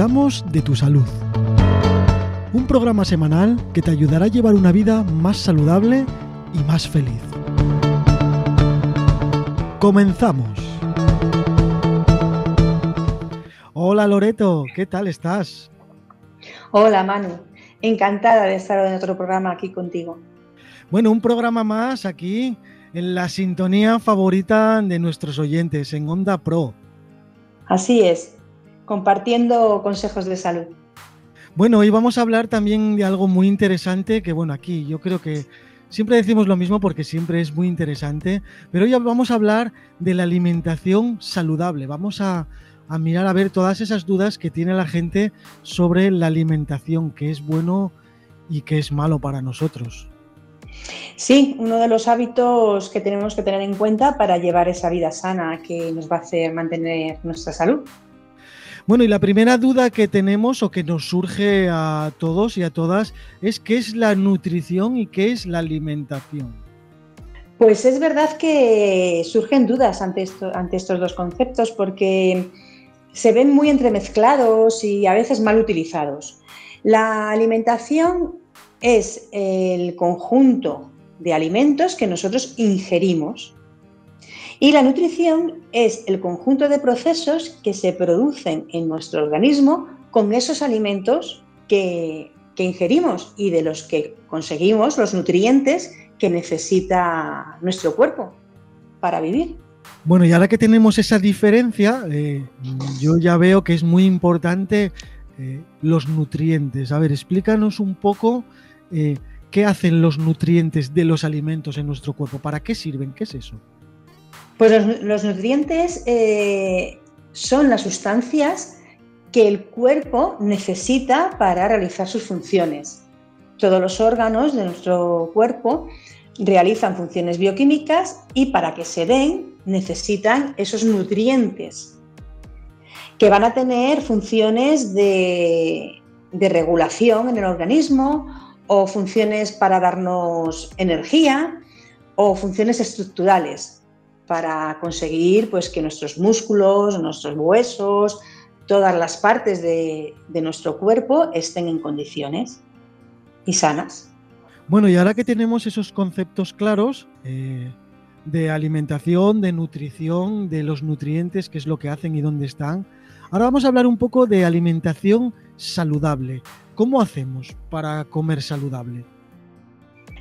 Cuidamos de tu salud. Un programa semanal que te ayudará a llevar una vida más saludable y más feliz. Comenzamos. Hola Loreto, ¿qué tal estás? Hola Manu, encantada de estar en otro programa aquí contigo. Bueno, un programa más aquí en la sintonía favorita de nuestros oyentes, en Onda Pro. Así es, compartiendo consejos de salud. Bueno, hoy vamos a hablar también de algo muy interesante que, bueno, aquí yo creo que siempre decimos lo mismo porque siempre es muy interesante, pero hoy vamos a hablar de la alimentación saludable. Vamos a, a mirar a ver todas esas dudas que tiene la gente sobre la alimentación, qué es bueno y qué es malo para nosotros. Sí, uno de los hábitos que tenemos que tener en cuenta para llevar esa vida sana que nos va a hacer mantener nuestra salud. Bueno, y la primera duda que tenemos o que nos surge a todos y a todas es qué es la nutrición y qué es la alimentación. Pues es verdad que surgen dudas ante, estos dos conceptos porque se ven muy entremezclados y a veces mal utilizados. La alimentación es el conjunto de alimentos que nosotros ingerimos y la nutrición es el conjunto de procesos que se producen en nuestro organismo con esos alimentos que, ingerimos y de los que conseguimos los nutrientes que necesita nuestro cuerpo para vivir. Bueno, y ahora que tenemos esa diferencia, eh, yo ya veo que es muy importante eh, los nutrientes. A ver, explícanos un poco eh, qué hacen los nutrientes de los alimentos en nuestro cuerpo, para qué sirven, qué es eso. Pues los, nutrientes son las sustancias que el cuerpo necesita para realizar sus funciones. Todos los órganos de nuestro cuerpo realizan funciones bioquímicas y para que se den necesitan esos nutrientes que van a tener funciones de, regulación en el organismo o funciones para darnos energía o funciones estructurales para conseguir pues, que nuestros músculos, nuestros huesos, todas las partes de nuestro cuerpo estén en condiciones y sanas. Bueno, y ahora que tenemos esos conceptos claros eh, de alimentación, de nutrición, de los nutrientes, qué es lo que hacen y dónde están, ahora vamos a hablar un poco de alimentación saludable. ¿Cómo hacemos para comer saludable?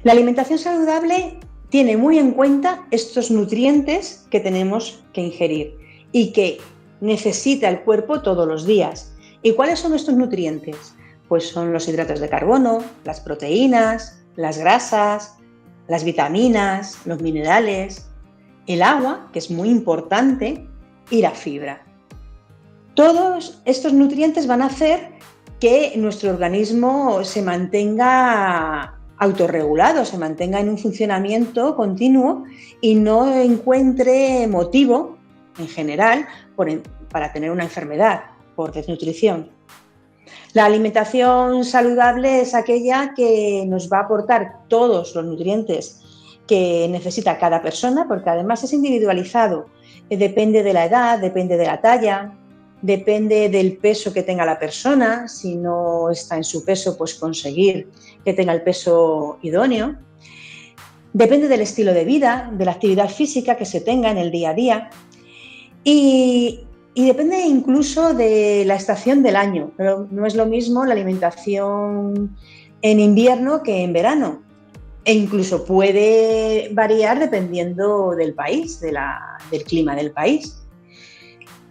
La alimentación saludable tiene muy en cuenta estos nutrientes que tenemos que ingerir y que necesita el cuerpo todos los días. ¿Y cuáles son estos nutrientes? Pues son los hidratos de carbono, las proteínas, las grasas, las vitaminas, los minerales, el agua, que es muy importante, y la fibra. Todos estos nutrientes van a hacer que nuestro organismo se mantenga autorregulado, se mantenga en un funcionamiento continuo y no encuentre motivo en general para tener una enfermedad por desnutrición. La alimentación saludable es aquella que nos va a aportar todos los nutrientes que necesita cada persona, porque además es individualizado. Eh, depende de la edad, depende de la talla, depende del peso que tenga la persona. Si no está en su peso, pues conseguir que tenga el peso idóneo. Depende del estilo de vida, de la actividad física que se tenga en el día a día. Y depende incluso de la estación del año, no es lo mismo la alimentación en invierno que en verano. E incluso puede variar dependiendo del país, del clima del país.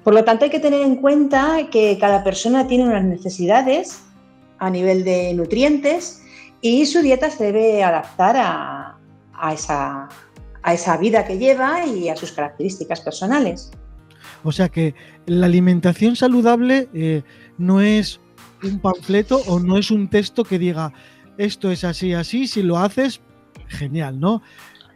Por lo tanto, hay que tener en cuenta que cada persona tiene unas necesidades a nivel de nutrientes y su dieta se debe adaptar a esa vida que lleva y a sus características personales. O sea que la alimentación saludable eh, no es un panfleto o no es un texto que diga esto es así, así, si lo haces, genial, ¿no?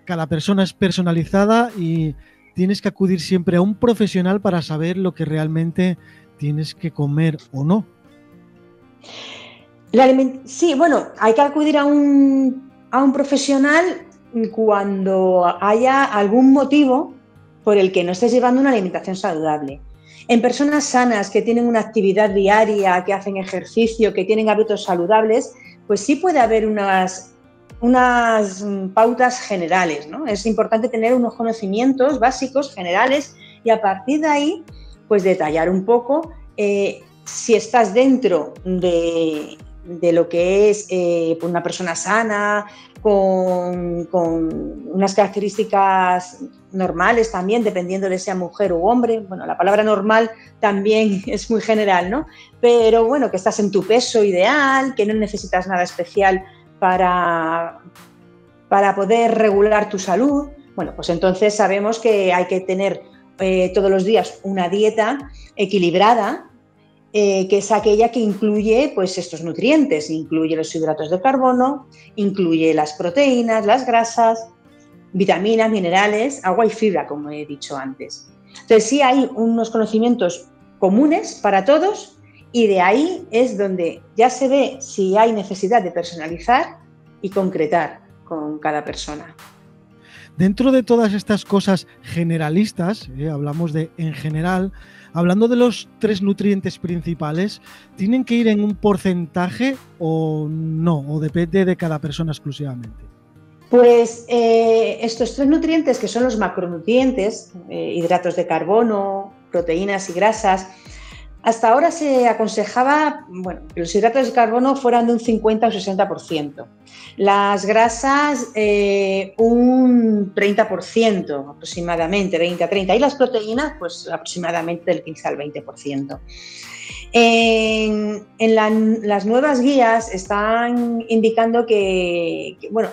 Cada persona es personalizada y tienes que acudir siempre a un profesional para saber lo que realmente tienes que comer o no. sí, bueno, hay que acudir a un, a un profesional cuando haya algún motivo por el que no estés llevando una alimentación saludable. En personas sanas que tienen una actividad diaria, que hacen ejercicio, que tienen hábitos saludables, pues sí puede haber unas, unas pautas generales. ¿no? Es importante tener unos conocimientos básicos, generales, y a partir de ahí, pues detallar un poco eh, si estás dentro de, lo que es eh, una persona sana, con, unas características normales también, dependiendo de sea mujer u hombre. Bueno, la palabra normal también es muy general, ¿no? Pero bueno, que estás en tu peso ideal, que no necesitas nada especial para, para poder regular tu salud. Bueno, pues entonces sabemos que hay que tener eh, todos los días una dieta equilibrada eh, que es aquella que incluye pues, estos nutrientes, incluye los hidratos de carbono, incluye las proteínas, las grasas, vitaminas, minerales, agua y fibra, como he dicho antes. Entonces sí hay unos conocimientos comunes para todos y de ahí es donde ya se ve si hay necesidad de personalizar y concretar con cada persona. Dentro de todas estas cosas generalistas, eh, hablamos de en general, Hablando de los tres nutrientes principales, ¿tienen que ir en un porcentaje o no? ¿O depende de cada persona exclusivamente? Pues eh, estos tres nutrientes, que son los macronutrientes, eh, hidratos de carbono, proteínas y grasas, hasta ahora se aconsejaba bueno, que los hidratos de carbono fueran de un 50 o 60%, las grasas eh, un 30% aproximadamente, 20 a 30, y las proteínas pues aproximadamente del 15 al 20%. En, las nuevas guías están indicando que, bueno,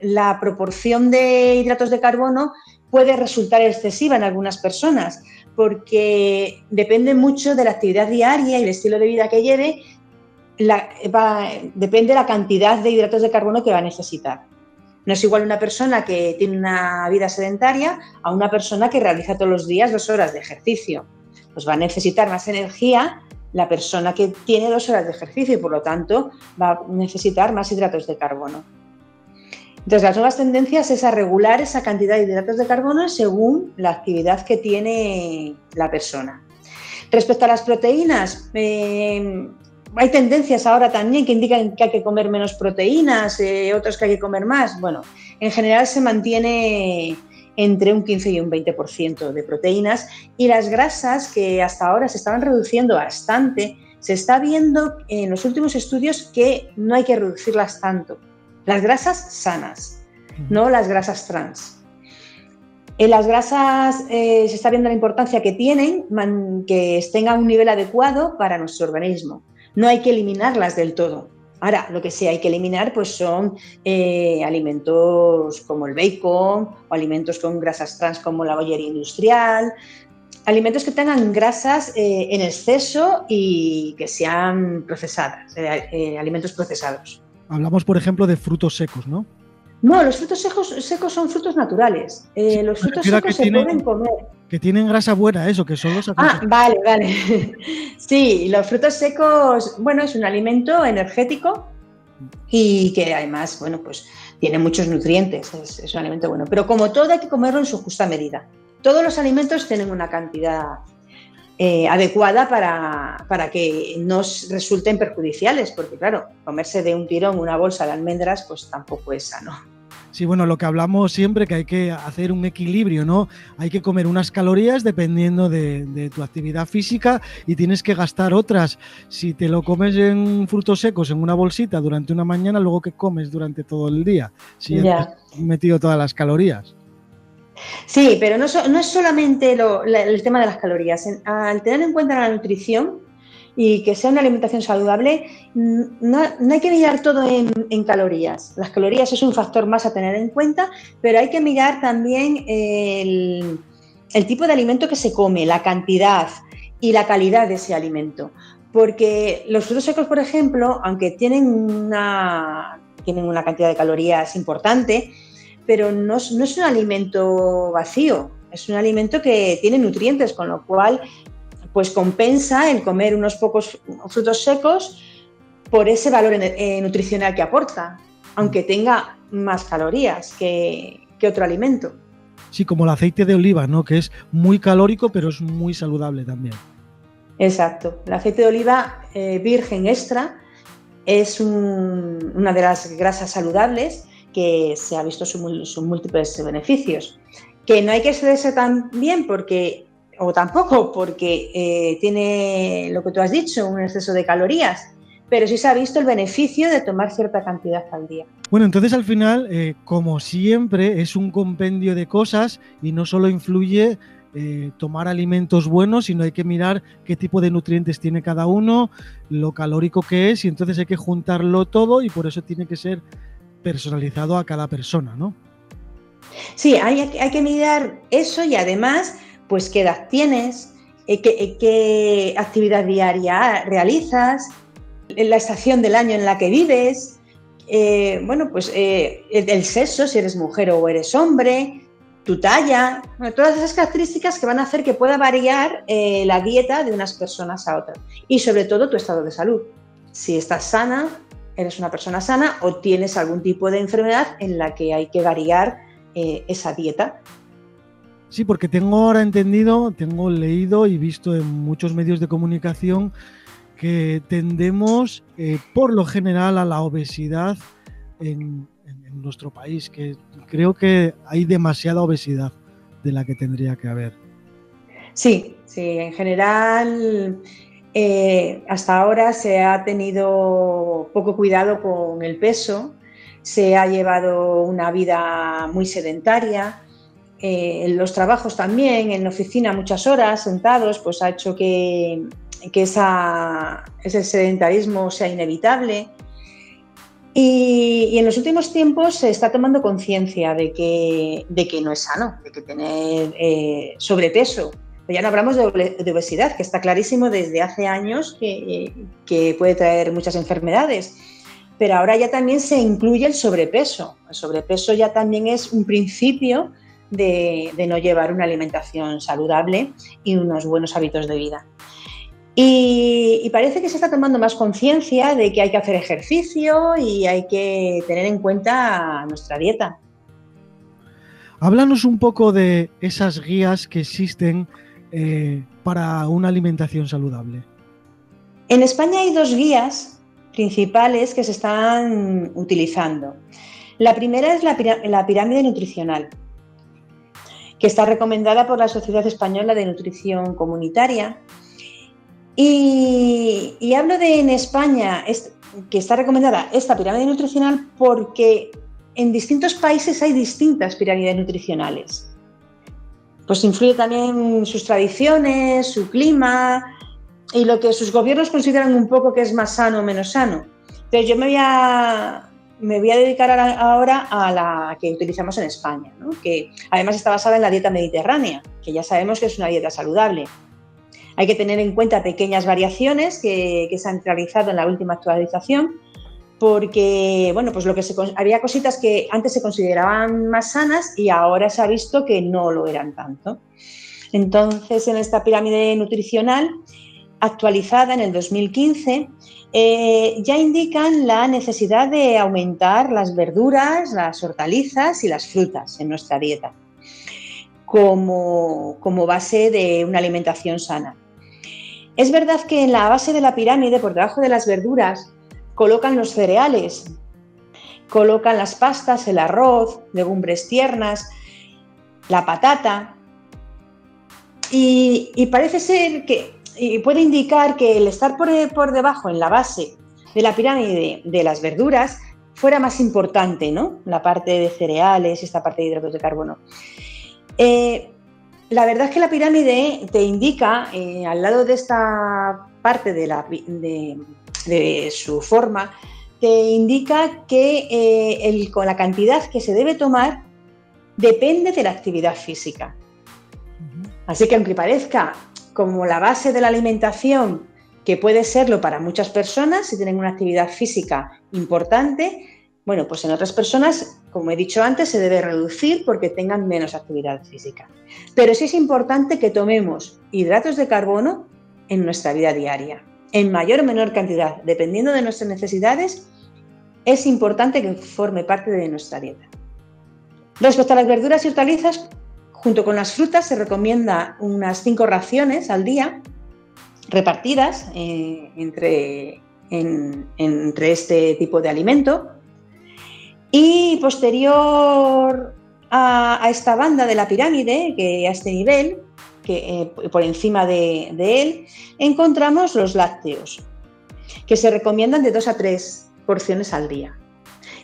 la proporción de hidratos de carbono puede resultar excesiva en algunas personas, porque depende mucho de la actividad diaria y el estilo de vida que lleve, depende de la cantidad de hidratos de carbono que va a necesitar. No es igual una persona que tiene una vida sedentaria a una persona que realiza todos los días dos horas de ejercicio. Pues va a necesitar más energía la persona que tiene dos horas de ejercicio y por lo tanto va a necesitar más hidratos de carbono. Entonces, las nuevas tendencias es a regular esa cantidad de hidratos de carbono según la actividad que tiene la persona. Respecto a las proteínas, eh, hay tendencias ahora también que indican que hay que comer menos proteínas, eh, otros que hay que comer más. Bueno, en general se mantiene entre un 15 y un 20% de proteínas y las grasas que hasta ahora se estaban reduciendo bastante, se está viendo en los últimos estudios que no hay que reducirlas tanto las grasas sanas, no las grasas trans. En las grasas eh, se está viendo la importancia que tienen, que estén a un nivel adecuado para nuestro organismo. No hay que eliminarlas del todo. Ahora, lo que sí hay que eliminar pues son eh, alimentos como el bacon o alimentos con grasas trans como la bollería industrial, alimentos que tengan grasas eh, en exceso y que sean procesadas, alimentos procesados. Hablamos, por ejemplo, de frutos secos, ¿no? No, los frutos secos, secos son frutos naturales. Eh, los frutos secos se pueden comer. Que tienen grasa buena, eso, que son los Ah, vale, vale. sí, los frutos secos, bueno, es un alimento energético y que además, bueno, pues tiene muchos nutrientes, es, es un alimento bueno. Pero como todo hay que comerlo en su justa medida. Todos los alimentos tienen una cantidad eh, adecuada para, para, que nos resulten perjudiciales, porque claro, comerse de un tirón una bolsa de almendras, pues tampoco es sano. Sí, bueno, lo que hablamos siempre que hay que hacer un equilibrio, ¿no? Hay que comer unas calorías dependiendo de, tu actividad física y tienes que gastar otras. Si te lo comes en frutos secos en una bolsita durante una mañana, luego que comes durante todo el día, si ya has metido todas las calorías. Sí, pero no, es solamente el tema de las calorías. Al tener en cuenta la nutrición y que sea una alimentación saludable, no, hay que mirar todo en, calorías. Las calorías es un factor más a tener en cuenta, pero hay que mirar también el, tipo de alimento que se come, la cantidad y la calidad de ese alimento. Porque los frutos secos, por ejemplo, aunque tienen una, tienen una cantidad de calorías importante, pero no, es un alimento vacío, es un alimento que tiene nutrientes, con lo cual pues compensa el comer unos pocos frutos secos por ese valor eh, nutricional que aporta, aunque tenga más calorías que, otro alimento. sí, como el aceite de oliva, ¿no? Que es muy calórico, pero es muy saludable también. Exacto. El aceite de oliva eh, virgen extra es una de las grasas saludables que se ha visto sus, múltiples beneficios. Que no hay que excederse tan bien porque, o tampoco porque eh, tiene lo que tú has dicho, un exceso de calorías, pero sí se ha visto el beneficio de tomar cierta cantidad al día. Bueno, entonces al final, eh, como siempre, es un compendio de cosas y no solo influye eh, tomar alimentos buenos, sino hay que mirar qué tipo de nutrientes tiene cada uno, lo calórico que es, y entonces hay que juntarlo todo y por eso tiene que ser personalizado a cada persona, ¿no? Sí, hay, que mirar eso y además, pues qué edad tienes, eh, qué, qué actividad diaria realizas, la estación del año en la que vives, eh, bueno, pues eh, el sexo, si eres mujer o eres hombre, tu talla, todas esas características que van a hacer que pueda variar eh, la dieta de unas personas a otras. Y sobre todo tu estado de salud. Si estás sana, eres una persona sana o tienes algún tipo de enfermedad en la que hay que variar esa dieta. Sí, porque tengo ahora entendido, tengo leído y visto en muchos medios de comunicación que tendemos eh, por lo general a la obesidad en, nuestro país, que creo que hay demasiada obesidad de la que tendría que haber. Sí, sí, en general eh, hasta ahora se ha tenido poco cuidado con el peso, se ha llevado una vida muy sedentaria, eh, los trabajos también, en la oficina muchas horas sentados, pues ha hecho que ese sedentarismo sea inevitable. Y, en los últimos tiempos se está tomando conciencia de que, de que no es sano, de que tener eh, sobrepeso. Pero ya no hablamos de, obesidad, que está clarísimo desde hace años que, puede traer muchas enfermedades. Pero ahora ya también se incluye el sobrepeso. El sobrepeso ya también es un principio de no llevar una alimentación saludable y unos buenos hábitos de vida. Y, parece que se está tomando más conciencia de que hay que hacer ejercicio y hay que tener en cuenta nuestra dieta. Háblanos un poco de esas guías que existen eh, para una alimentación saludable. En España hay dos guías principales que se están utilizando. La primera es la, la pirámide nutricional, que está recomendada por la Sociedad Española de Nutrición Comunitaria y, hablo de en España, que está recomendada esta pirámide nutricional porque en distintos países hay distintas pirámides nutricionales. Pues influye también sus tradiciones, su clima y lo que sus gobiernos consideran un poco que es más sano o menos sano. Entonces yo me voy a, me voy a dedicar ahora a la que utilizamos en España, que además está basada en la dieta mediterránea, que ya sabemos que es una dieta saludable. Hay que tener en cuenta pequeñas variaciones que, se han realizado en la última actualización, porque bueno, pues lo que había cositas que antes se consideraban más sanas y ahora se ha visto que no lo eran tanto. Entonces, en esta pirámide nutricional actualizada en el 2015, eh, ya indican la necesidad de aumentar las verduras, las hortalizas y las frutas en nuestra dieta como, como base de una alimentación sana. Es verdad que en la base de la pirámide, por debajo de las verduras, colocan los cereales, colocan las pastas, el arroz, legumbres tiernas, la patata. Y, parece ser que, puede indicar que el estar por, por, debajo, en la base de la pirámide de las verduras, fuera más importante, ¿no? La parte de cereales, esta parte de hidratos de carbono. Eh, la verdad es que la pirámide te indica, eh, al lado de esta parte de, su forma, te indica que eh, con la cantidad que se debe tomar depende de la actividad física. Así que aunque parezca como la base de la alimentación, que puede serlo para muchas personas si tienen una actividad física importante, bueno, pues en otras personas, como he dicho antes, se debe reducir porque tengan menos actividad física. Pero sí es importante que tomemos hidratos de carbono en nuestra vida diaria, en mayor o menor cantidad, dependiendo de nuestras necesidades, es importante que forme parte de nuestra dieta. Respecto a las verduras y hortalizas, junto con las frutas se recomienda unas cinco raciones al día repartidas eh, entre, entre este tipo de alimento. Y posterior a, esta banda de la pirámide, que a este nivel, eh, por encima de, él, encontramos los lácteos, que se recomiendan de dos a tres porciones al día.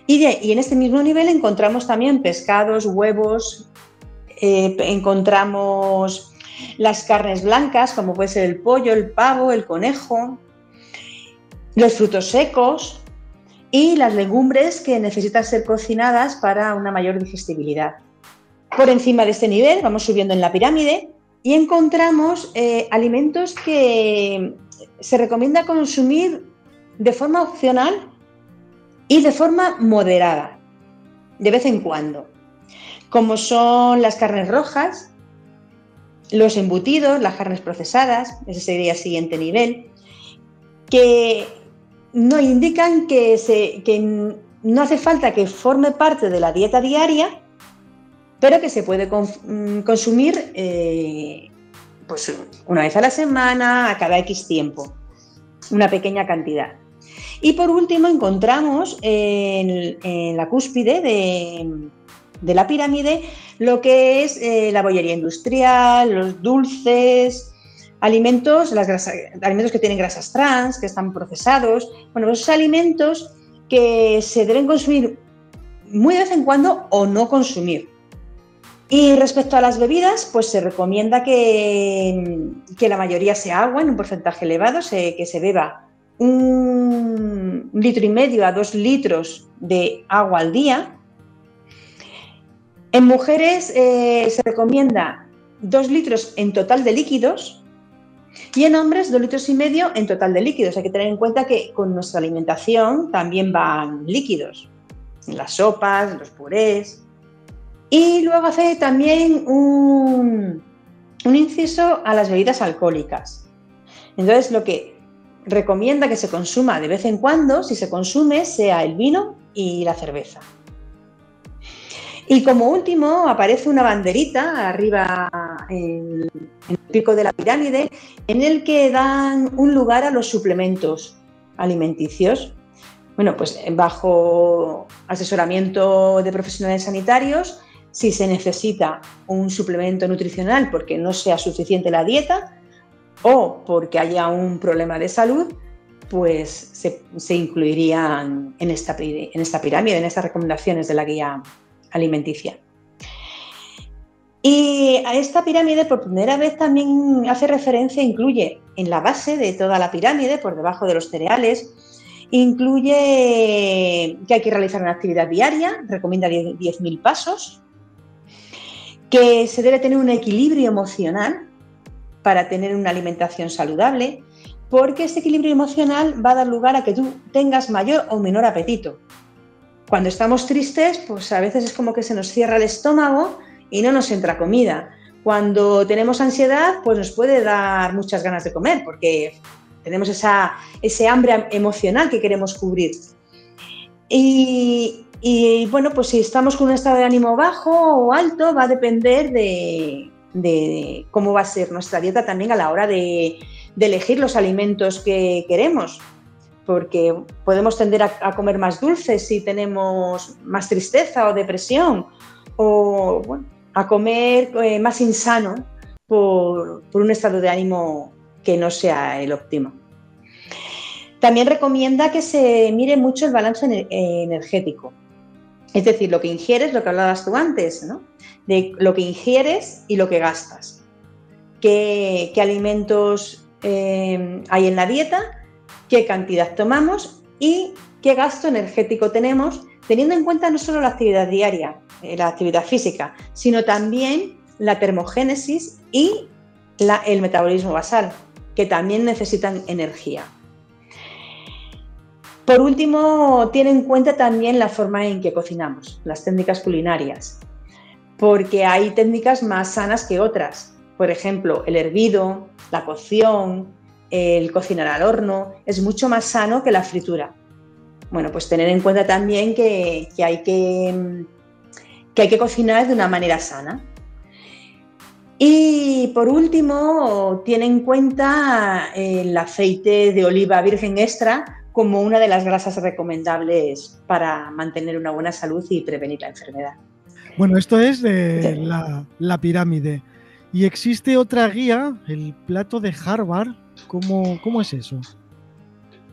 Y, y en este mismo nivel encontramos también pescados, huevos, eh, encontramos las carnes blancas, como puede ser el pollo, el pavo, el conejo, los frutos secos y las legumbres que necesitan ser cocinadas para una mayor digestibilidad. Por encima de este nivel vamos subiendo en la pirámide y encontramos eh, alimentos que se recomienda consumir de forma opcional y de forma moderada, de vez en cuando como son las carnes rojas, los embutidos, las carnes procesadas, ese sería el siguiente nivel, que no indican que, se, no hace falta que forme parte de la dieta diaria, pero que se puede mm, consumir eh, pues una vez a la semana, a cada X tiempo, una pequeña cantidad. Y por último encontramos en la cúspide de, de la pirámide lo que es eh, la bollería industrial, los dulces, alimentos, las alimentos que tienen grasas trans, que están procesados, bueno, esos alimentos que se deben consumir muy de vez en cuando o no consumir. Y respecto a las bebidas, pues se recomienda que, que la mayoría sea agua en un porcentaje elevado, que se beba un litro y medio a dos litros de agua al día, en mujeres eh, se recomienda 2 litros en total de líquidos y en hombres 2 litros y medio en total de líquidos. Hay que tener en cuenta que con nuestra alimentación también van líquidos, las sopas, los purés. Y luego hace también un, un inciso a las bebidas alcohólicas. Entonces lo que recomienda que se consuma de vez en cuando, si se consume, sea el vino y la cerveza. Y como último aparece una banderita arriba en, el pico de la pirámide en el que dan un lugar a los suplementos alimenticios. Bueno, pues bajo asesoramiento de profesionales sanitarios, si se necesita un suplemento nutricional porque no sea suficiente la dieta o porque haya un problema de salud, pues se, incluirían en esta, en esta pirámide, en estas recomendaciones de la guía alimenticia. Y a esta pirámide por primera vez también hace referencia, incluye en la base de toda la pirámide, por debajo de los cereales, incluye que hay que realizar una actividad diaria, recomienda 10.000 pasos, que se debe tener un equilibrio emocional para tener una alimentación saludable, porque este equilibrio emocional va a dar lugar a que tú tengas mayor o menor apetito. Cuando estamos tristes, pues a veces es como que se nos cierra el estómago y no nos entra comida. Cuando tenemos ansiedad, pues nos puede dar muchas ganas de comer porque tenemos esa, ese hambre emocional que queremos cubrir. Y, bueno, pues si estamos con un estado de ánimo bajo o alto, va a depender de, cómo va a ser nuestra dieta también a la hora de elegir los alimentos que queremos porque podemos tender a, comer más dulces si tenemos más tristeza o depresión, o a comer eh, más insano por, un estado de ánimo que no sea el óptimo. También recomienda que se mire mucho el balance energético, es decir, lo que ingieres, lo que hablabas tú antes, ¿no? de lo que ingieres y lo que gastas. ¿Qué, alimentos eh, hay en la dieta qué cantidad tomamos y qué gasto energético tenemos, teniendo en cuenta no solo la actividad diaria, eh, la actividad física, sino también la termogénesis y el metabolismo basal, que también necesitan energía. Por último, tiene en cuenta también la forma en que cocinamos, las técnicas culinarias, porque hay técnicas más sanas que otras. Por ejemplo, el hervido, la cocción, el cocinar al horno, es mucho más sano que la fritura. Bueno, pues tener en cuenta también que, hay, que, que hay que cocinar de una manera sana. Y por último, tiene en cuenta el aceite de oliva virgen extra como una de las grasas recomendables para mantener una buena salud y prevenir la enfermedad. Bueno, esto es de la, pirámide. ¿Y existe otra guía, el plato de Harvard? ¿Cómo, ¿Cómo es eso?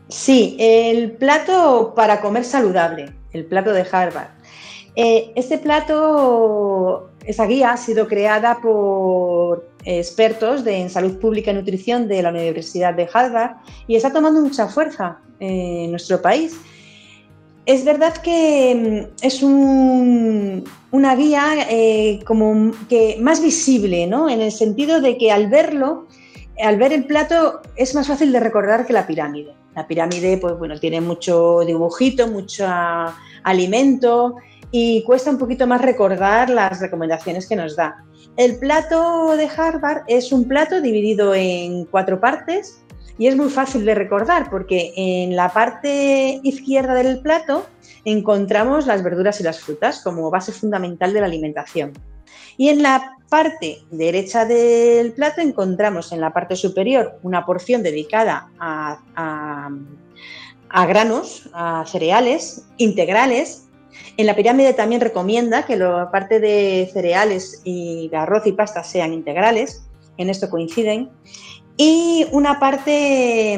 Sí, el plato para comer saludable, el plato de Harvard. Eh, este plato, esa guía ha sido creada por expertos de, en salud pública y nutrición de la Universidad de Harvard y está tomando mucha fuerza en nuestro país. Es verdad que mm, es una guía eh, como que más visible, ¿no? En el sentido de que al verlo, al ver el plato, es más fácil de recordar que la pirámide. La pirámide, pues bueno, tiene mucho dibujito, mucho alimento y cuesta un poquito más recordar las recomendaciones que nos da. El plato de Harvard es un plato dividido en cuatro partes y es muy fácil de recordar porque en la parte izquierda del plato encontramos las verduras y las frutas como base fundamental de la alimentación. Y en la parte derecha del plato encontramos en la parte superior una porción dedicada a, granos, a cereales integrales. En la pirámide también recomienda que la parte de cereales y de arroz y pasta sean integrales, en esto coinciden. Y una parte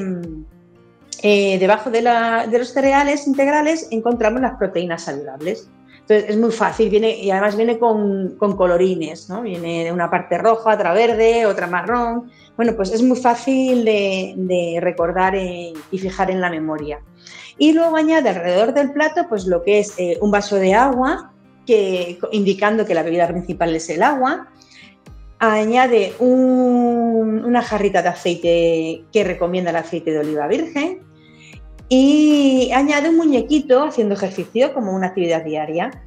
eh, debajo de, los cereales integrales encontramos las proteínas saludables. Entonces es muy fácil, viene, y además viene con, colorines, ¿no? Viene de una parte roja, otra verde, otra marrón. Bueno, pues es muy fácil de, recordar y fijar en la memoria. Y luego añade alrededor del plato pues lo que es eh, un vaso de agua, indicando que la bebida principal es el agua, añade una jarrita de aceite que recomienda el aceite de oliva virgen y añade un muñequito haciendo ejercicio como una actividad diaria.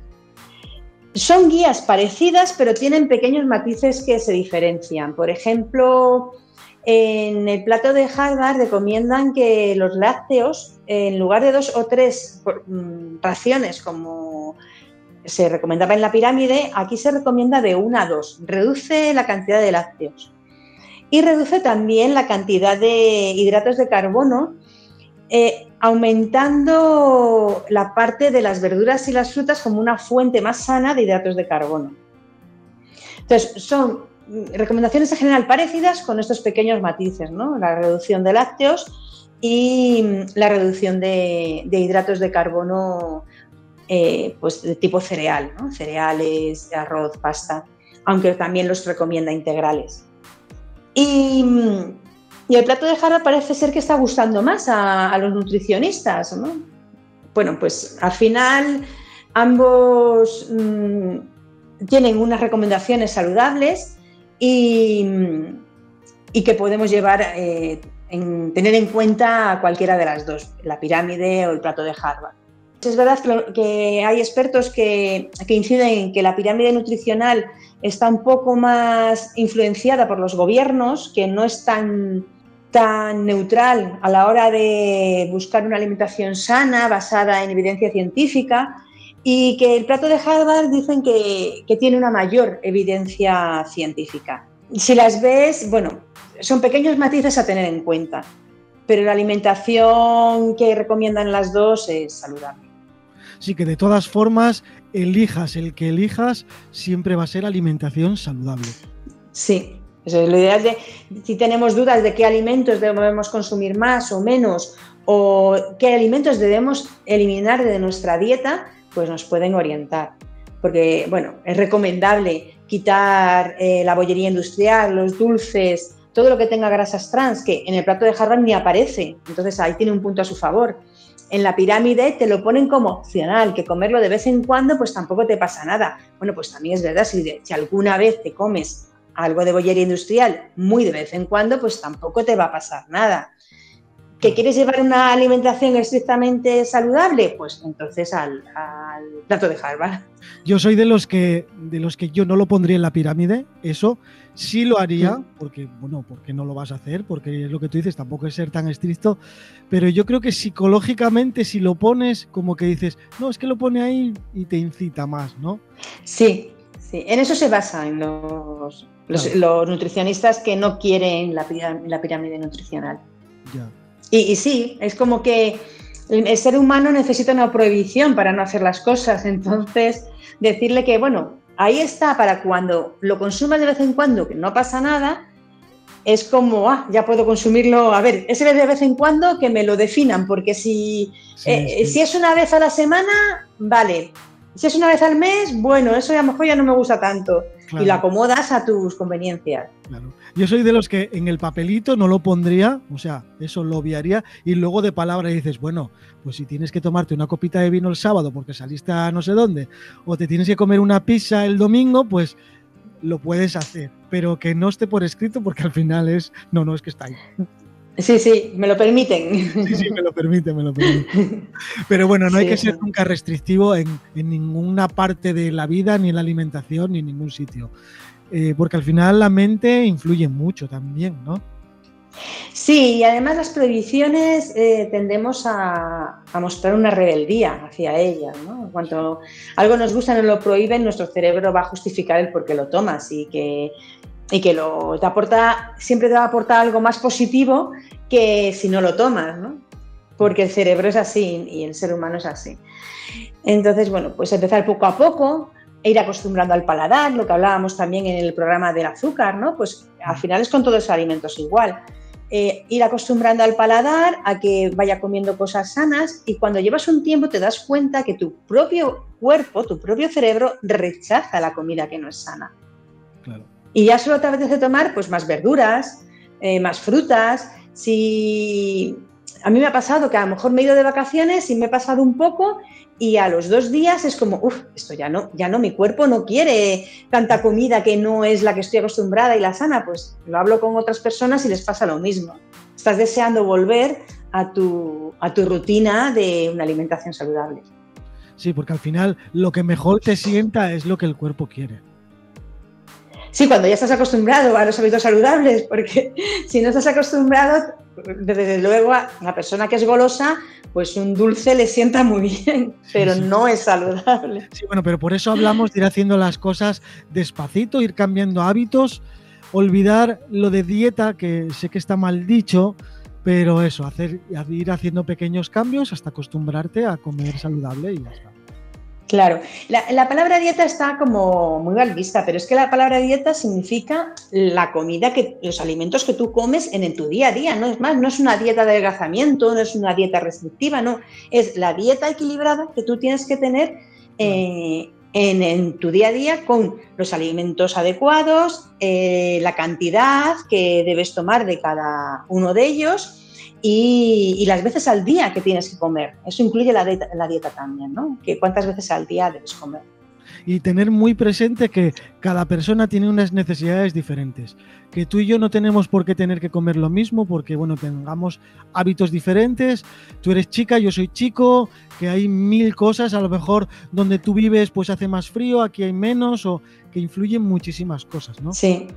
Son guías parecidas, pero tienen pequeños matices que se diferencian. Por ejemplo, en el plato de Harvard recomiendan que los lácteos, en lugar de dos o tres mm, raciones como se recomendaba en la pirámide, aquí se recomienda de una a dos. Reduce la cantidad de lácteos. Y reduce también la cantidad de hidratos de carbono, eh, aumentando la parte de las verduras y las frutas como una fuente más sana de hidratos de carbono. Entonces, son recomendaciones en general parecidas con estos pequeños matices, ¿no? La reducción de lácteos y la reducción de hidratos de carbono eh, pues de tipo cereal, cereales, arroz, pasta, aunque también los recomienda integrales. Y, el plato de jarra parece ser que está gustando más a, los nutricionistas. Bueno, pues al final ambos mm, tienen unas recomendaciones saludables y, que podemos llevar, eh, en, tener en cuenta cualquiera de las dos, la pirámide o el plato de Harvard. Es verdad que, hay expertos que, inciden en que la pirámide nutricional está un poco más influenciada por los gobiernos, que no es tan, tan neutral a la hora de buscar una alimentación sana basada en evidencia científica y que el plato de Harvard dicen que, que tiene una mayor evidencia científica. Si las ves, bueno, son pequeños matices a tener en cuenta, pero la alimentación que recomiendan las dos es saludable. Sí que de todas formas, elijas el que elijas, siempre va a ser alimentación saludable. Sí, eso es lo ideal de, si tenemos dudas de qué alimentos debemos consumir más o menos, o qué alimentos debemos eliminar de nuestra dieta, pues nos pueden orientar. Porque, bueno, es recomendable quitar eh, la bollería industrial, los dulces, todo lo que tenga grasas trans, que en el plato de Harvard ni aparece. Entonces ahí tiene un punto a su favor en la pirámide te lo ponen como opcional, que comerlo de vez en cuando pues tampoco te pasa nada. Bueno, pues también es verdad, si, alguna vez te comes algo de bollería industrial muy de vez en cuando, pues tampoco te va a pasar nada. ¿Que quieres llevar una alimentación estrictamente saludable? Pues entonces al, plato de Harvard. Yo soy de los que de los que yo no lo pondría en la pirámide, eso sí lo haría, porque bueno, porque no lo vas a hacer, porque es lo que tú dices, tampoco es ser tan estricto, pero yo creo que psicológicamente si lo pones como que dices, no, es que lo pone ahí y te incita más, ¿no? Sí, Sí, en eso se basan los, los, nutricionistas que no quieren la, la pirámide nutricional. Y, y, sí, es como que el, ser humano necesita una prohibición para no hacer las cosas. Entonces, decirle que, bueno, ahí está para cuando lo consumas de vez en cuando, que no pasa nada, es como, ah, ya puedo consumirlo. A ver, ese de vez en cuando que me lo definan, porque si, eh, si es una vez a la semana, vale, si es una vez al mes, bueno, eso a lo mejor ya no me gusta tanto. Y lo acomodas a tus conveniencias. Claro. Yo soy de los que en el papelito no lo pondría, o sea, eso lo obviaría, y luego de palabra dices, bueno, pues si tienes que tomarte una copita de vino el sábado porque saliste a no sé dónde, o te tienes que comer una pizza el domingo, pues lo puedes hacer, pero que no esté por escrito porque al final es, no, no, es que está ahí. Sí, sí, me lo permiten. Sí, sí, me lo permite, me lo permite. Pero bueno, no hay que ser nunca restrictivo en, ninguna parte de la vida, ni en la alimentación, ni en ningún sitio. Eh, porque al final la mente influye mucho también, ¿no? Sí, y además las prohibiciones eh, tendemos a, mostrar una rebeldía hacia ellas. ¿no? En cuanto algo nos gusta, no lo prohíben, nuestro cerebro va a justificar el por qué lo tomas y que y que lo, te aporta, siempre te va a aportar algo más positivo que si no lo tomas, ¿no? Porque el cerebro es así y el ser humano es así. Entonces, bueno, pues empezar poco a poco, e ir acostumbrando al paladar, lo que hablábamos también en el programa del azúcar, ¿no? Pues al final es con todos los alimentos igual. Eh, ir acostumbrando al paladar a que vaya comiendo cosas sanas y cuando llevas un tiempo te das cuenta que tu propio cuerpo, tu propio cerebro rechaza la comida que no es sana. Y ya solo te apetece tomar pues más verduras, eh, más frutas. Si a mí me ha pasado que a lo mejor me he ido de vacaciones y me he pasado un poco y a los dos días es como, uff, esto ya no, ya no, mi cuerpo no quiere tanta comida que no es la que estoy acostumbrada y la sana. Pues lo hablo con otras personas y les pasa lo mismo. Estás deseando volver a tu, a tu rutina de una alimentación saludable. Sí, porque al final lo que mejor te sienta es lo que el cuerpo quiere. Sí, cuando ya estás acostumbrado a los hábitos saludables, porque si no estás acostumbrado, desde luego a una persona que es golosa, pues un dulce le sienta muy bien, pero no es saludable. Sí, bueno, pero por eso hablamos de ir haciendo las cosas despacito, ir cambiando hábitos, olvidar lo de dieta, que sé que está mal dicho, pero eso, hacer, ir haciendo pequeños cambios hasta acostumbrarte a comer saludable y ya está. Claro, la, palabra dieta está como muy mal vista, pero es que la palabra dieta significa la comida, que los alimentos que tú comes en, tu día a día, no es más, no es una dieta de adelgazamiento, no es una dieta restrictiva, no, es la dieta equilibrada que tú tienes que tener eh, en, tu día a día con los alimentos adecuados, eh, la cantidad que debes tomar de cada uno de ellos y, las veces al día que tienes que comer. Eso incluye la dieta, la dieta también, ¿no? Que cuántas veces al día debes comer. Y tener muy presente que cada persona tiene unas necesidades diferentes. Que tú y yo no tenemos por qué tener que comer lo mismo porque, bueno, tengamos hábitos diferentes. Tú eres chica, yo soy chico, que hay mil cosas. A lo mejor donde tú vives pues hace más frío, aquí hay menos o que influyen muchísimas cosas, ¿no? Sí,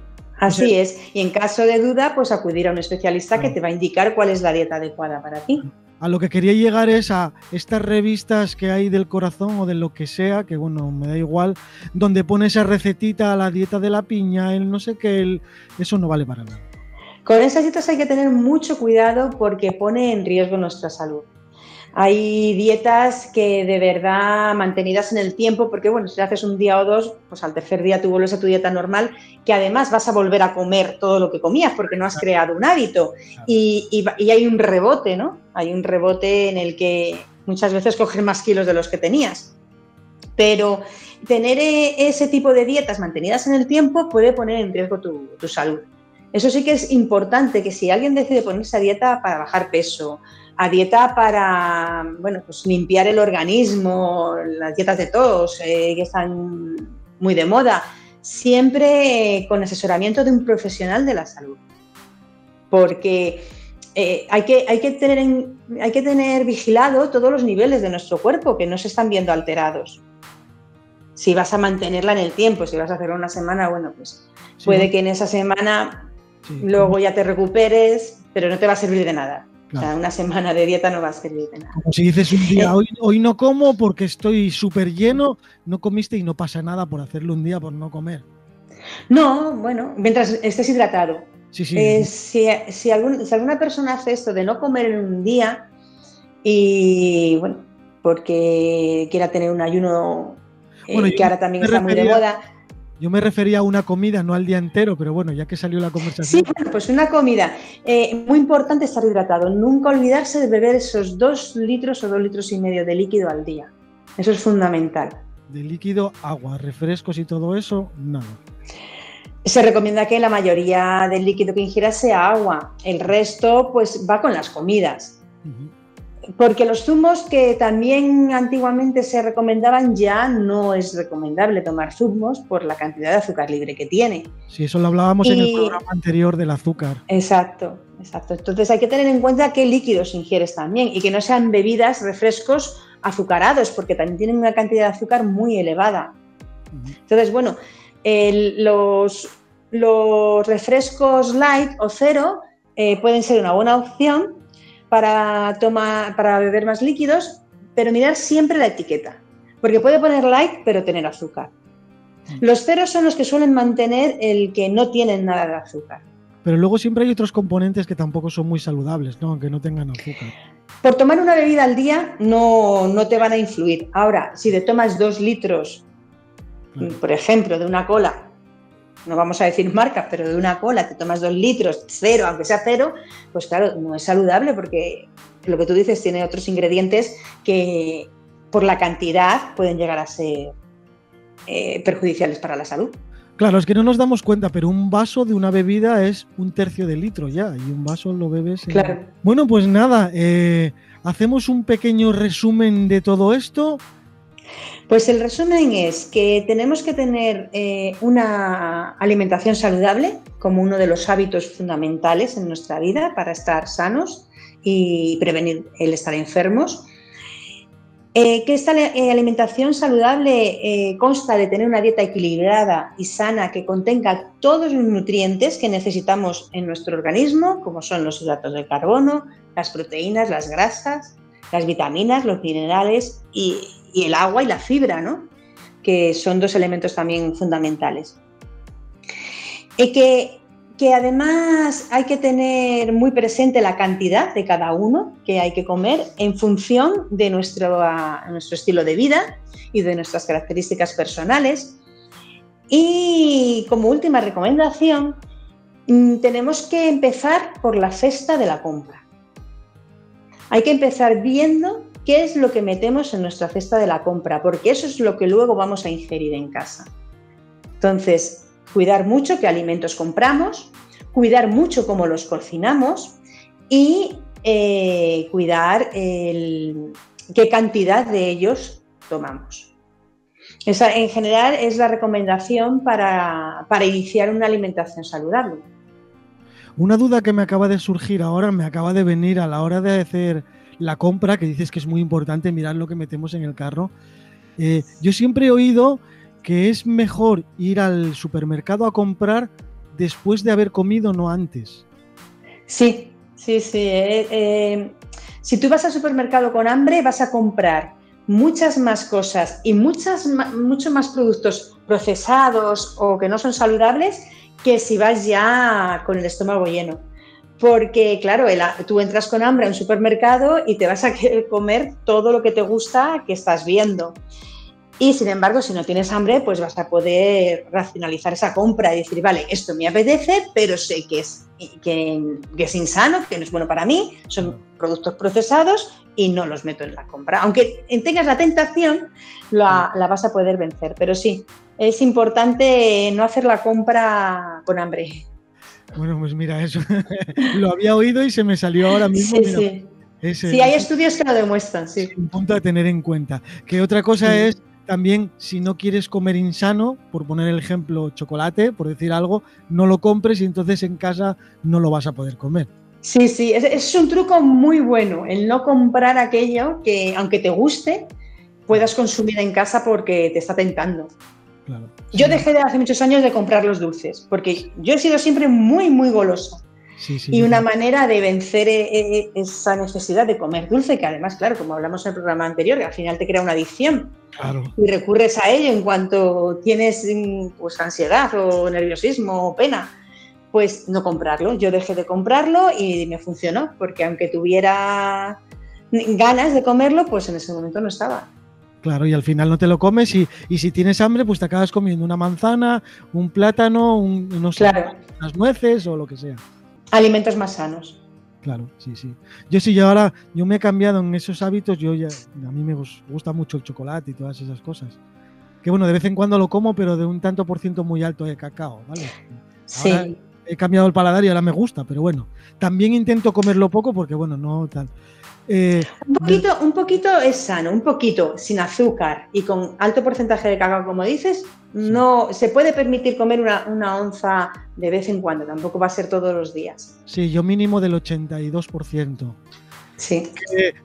Así es. Y en caso de duda, pues acudir a un especialista que te va a indicar cuál es la dieta adecuada para ti. A lo que quería llegar es a estas revistas que hay del corazón o de lo que sea, que bueno, me da igual, donde pone esa recetita, la dieta de la piña, el no sé qué, eso no vale para nada. Con esas dietas hay que tener mucho cuidado porque pone en riesgo nuestra salud. Hay dietas que de verdad mantenidas en el tiempo, porque bueno, si haces un día o dos, pues al tercer día tú vuelves a tu dieta normal, que además vas a volver a comer todo lo que comías porque no has creado un hábito. Y, hay un rebote, ¿no? Hay un rebote en el que muchas veces coges más kilos de los que tenías. Pero tener e, ese tipo de dietas mantenidas en el tiempo puede poner en riesgo tu, tu salud. Eso sí que es importante, que si alguien decide ponerse a dieta para bajar peso, a dieta para bueno, pues limpiar el organismo, las dietas de tos eh, que están muy de moda, siempre con asesoramiento de un profesional de la salud. Porque eh, hay, que, hay, que tener hay que tener vigilado todos los niveles de nuestro cuerpo que no se están viendo alterados. Si vas a mantenerla en el tiempo, si vas a hacerlo una semana, bueno, pues puede que en esa semana luego ya te recuperes, pero no te va a servir de nada. O sea, una semana de dieta no va a servir de nada. Como si dices un día, eh, hoy, hoy no como porque estoy súper lleno, no comiste y no pasa nada por hacerlo un día por no comer. No, bueno, mientras estés hidratado. Sí, sí. Eh, si, si, alguna persona hace esto de no comer en un día y, bueno, porque quiera tener un ayuno eh, que ahora también está muy de moda. Yo me refería a una comida, no al día entero, pero bueno, ya que salió la conversación. Sí, pues una comida. Eh, muy importante estar hidratado. Nunca olvidarse de beber esos dos litros o dos litros y medio de líquido al día. Eso es fundamental. De líquido, agua, refrescos y todo eso, nada. Se recomienda que la mayoría del líquido que ingieras sea agua. El resto, pues va con las comidas. Porque los zumos que también antiguamente se recomendaban ya no es recomendable tomar zumos por la cantidad de azúcar libre que tiene. Sí, eso lo hablábamos en el programa anterior del azúcar. Exacto, exacto. Entonces hay que tener en cuenta qué líquidos ingieres también y que no sean bebidas, refrescos azucarados, porque también tienen una cantidad de azúcar muy elevada. Entonces, bueno, los, los refrescos light o cero eh, pueden ser una buena opción para, tomar, para beber más líquidos, pero mirar siempre la etiqueta, porque puede poner light pero tener azúcar. Mm. Los ceros son los que suelen mantener el que no tienen nada de azúcar. Pero luego siempre hay otros componentes que tampoco son muy saludables, ¿no? aunque no tengan azúcar. Por tomar una bebida al día no, no te van a influir. Ahora, si te tomas dos litros, por ejemplo, de una cola no vamos a decir marcas, pero de una cola te tomas dos litros, cero, aunque sea cero, pues claro, no es saludable porque lo que tú dices tiene otros ingredientes que por la cantidad pueden llegar a ser eh, perjudiciales para la salud. Claro, es que no nos damos cuenta, pero un vaso de una bebida es un tercio de litro ya, y un vaso lo bebes. Claro. Bueno, pues nada, eh, hacemos un pequeño resumen de todo esto. Pues el resumen es que tenemos que tener eh, una alimentación saludable como uno de los hábitos fundamentales en nuestra vida para estar sanos y prevenir el estar enfermos. Eh, que esta eh, alimentación saludable consta de tener una dieta equilibrada y sana que contenga todos los nutrientes que necesitamos en nuestro organismo, como son los hidratos de carbono, las proteínas, las grasas, las vitaminas, los minerales y, y el agua y la fibra, ¿no? que son dos elementos también fundamentales. Y que, que, además hay que tener muy presente la cantidad de cada uno que hay que comer en función de nuestro, nuestro estilo de vida y de nuestras características personales. Y como última recomendación, mm, tenemos que empezar por la cesta de la compra. Hay que empezar viendo qué es lo que metemos en nuestra cesta de la compra, porque eso es lo que luego vamos a ingerir en casa. Entonces, cuidar mucho qué alimentos compramos, cuidar mucho cómo los cocinamos y eh, cuidar qué cantidad de ellos tomamos. Esa, en general es la recomendación para iniciar una alimentación saludable. Una duda que me acaba de surgir ahora, me acaba de venir a la hora de hacer la compra, que dices que es muy importante mirar lo que metemos en el carro. Eh, yo siempre he oído que es mejor ir al supermercado a comprar después de haber comido, no antes. Sí, sí, sí. Eh, eh, si tú vas al supermercado con hambre, vas a comprar muchas más cosas y muchos más productos procesados o que no son saludables que si vas ya con el estómago lleno porque claro, tú entras con hambre a un supermercado y te vas a querer comer todo lo que te gusta que estás viendo. Y sin embargo, si no tienes hambre, pues vas a poder racionalizar esa compra y decir, vale, esto me apetece, pero sé que es, que, es insano, que no es bueno para mí, son productos procesados y no los meto en la compra. Aunque tengas la tentación, la, la vas a poder vencer. Pero sí, es importante no hacer la compra con hambre. Bueno, pues mira, eso lo había oído y se me salió ahora mismo. Sí, sí. sí hay estudios que lo demuestran, sí. Un punto a tener en cuenta. Que otra cosa es también, si no quieres comer insano, por poner el ejemplo chocolate, por decir algo, no lo compres y entonces en casa no lo vas a poder comer. Sí, sí, es, es un truco muy bueno, el no comprar aquello que, aunque te guste, puedas consumir en casa porque te está tentando. Yo dejé de hace muchos años de comprar los dulces, porque yo he sido siempre muy, muy golosa. y una manera de vencer eh, eh, esa necesidad de comer dulce, que además, claro, como hablamos en el programa anterior, que al final te crea una adicción. Y recurres a ello en cuanto tienes mm, pues, ansiedad o nerviosismo o pena, pues no comprarlo. Yo dejé de comprarlo y me funcionó, porque aunque tuviera ganas de comerlo, pues en ese momento no estaba. Claro, y al final no te lo comes y, si tienes hambre, pues te acabas comiendo una manzana, un plátano, un, no sé, unas nueces o lo que sea. Alimentos más sanos. Claro, sí, sí. Yo sí, yo ahora, yo me he cambiado en esos hábitos, yo ya, a mí me gusta mucho el chocolate y todas esas cosas. Que bueno, de vez en cuando lo como, pero de un tanto por ciento muy alto de cacao, ¿vale? Sí. he cambiado el paladar y ahora me gusta, pero bueno, también intento comerlo poco porque bueno, no tal. Eh, un, poquito, un poquito es sano, un poquito sin azúcar y con alto porcentaje de cacao, como dices, no se puede permitir comer una, onza de vez en cuando, tampoco va a ser todos los días. Sí, yo mínimo del 82%. Sí.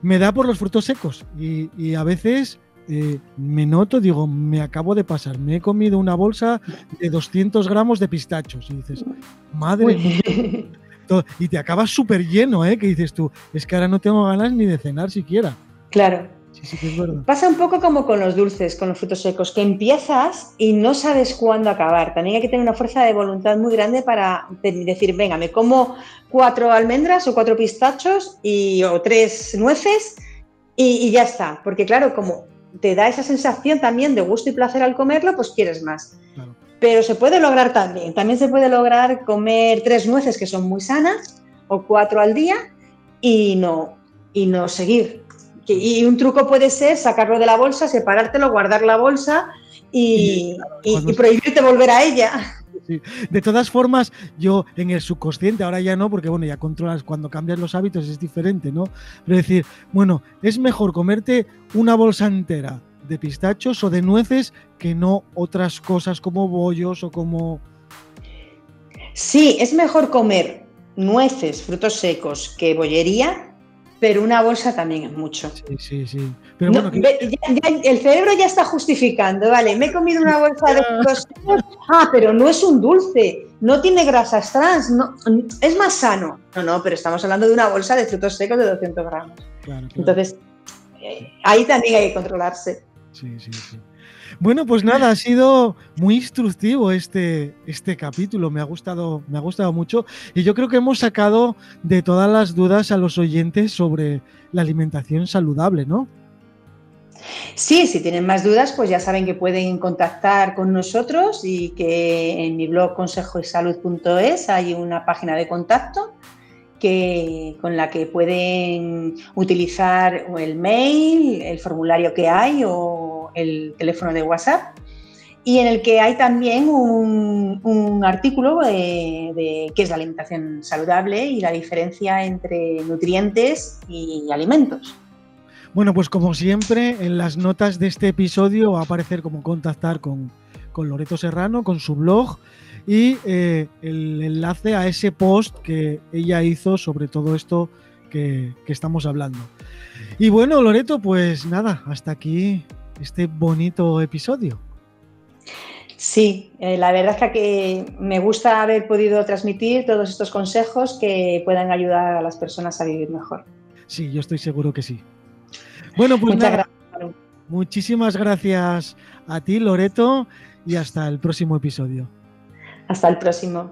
me da por los frutos secos y, a veces eh, me noto, digo, me acabo de pasar, me he comido una bolsa de 200 gramos de pistachos y dices, madre mía. y te acabas súper lleno, ¿eh? Que dices tú, es que ahora no tengo ganas ni de cenar siquiera. Claro. Sí, sí, es verdad. Pasa un poco como con los dulces, con los frutos secos, que empiezas y no sabes cuándo acabar. También hay que tener una fuerza de voluntad muy grande para decir, venga, me como cuatro almendras o cuatro pistachos y, o tres nueces y, y ya está. Porque claro, como te da esa sensación también de gusto y placer al comerlo, pues quieres más. Pero se puede lograr también. También se puede lograr comer tres nueces que son muy sanas o cuatro al día y no, y no seguir. Y un truco puede ser sacarlo de la bolsa, separártelo, guardar la bolsa y, prohibirte volver a ella. De todas formas, yo en el subconsciente, ahora ya no, porque bueno, ya controlas cuando cambias los hábitos es diferente, ¿no? Pero decir, bueno, es mejor comerte una bolsa entera de pistachos o de nueces que no otras cosas como bollos o como... Sí, es mejor comer nueces, frutos secos que bollería, pero una bolsa también es mucho. Sí, sí, sí. Pero bueno, el cerebro ya está justificando, vale, me he comido una bolsa de frutos secos, ah, pero no es un dulce, no tiene grasas trans, no, es más sano. No, no, pero estamos hablando de una bolsa de frutos secos de 200 gramos. Entonces, eh, ahí también hay que controlarse. Sí, sí, sí. Bueno, pues nada, ha sido muy instructivo este, este capítulo, me ha, gustado, me ha gustado mucho y yo creo que hemos sacado de todas las dudas a los oyentes sobre la alimentación saludable, ¿no? Sí, si tienen más dudas, pues ya saben que pueden contactar con nosotros y que en mi blog consejoysalud.es hay una página de contacto que, con la que pueden utilizar el mail, el formulario que hay o el teléfono de WhatsApp y en el que hay también un, artículo de, qué es la alimentación saludable y la diferencia entre nutrientes y alimentos. Bueno, pues como siempre, en las notas de este episodio va a aparecer cómo contactar con, con Loreto Serrano, con su blog y eh, el enlace a ese post que ella hizo sobre todo esto que, estamos hablando. Y bueno, Loreto, pues nada, hasta aquí este bonito episodio. Sí, eh, la verdad es que me gusta haber podido transmitir todos estos consejos que puedan ayudar a las personas a vivir mejor. Sí, yo estoy seguro que sí. Bueno, pues Muchas gracias. muchísimas gracias a ti, Loreto, y hasta el próximo episodio. Hasta el próximo.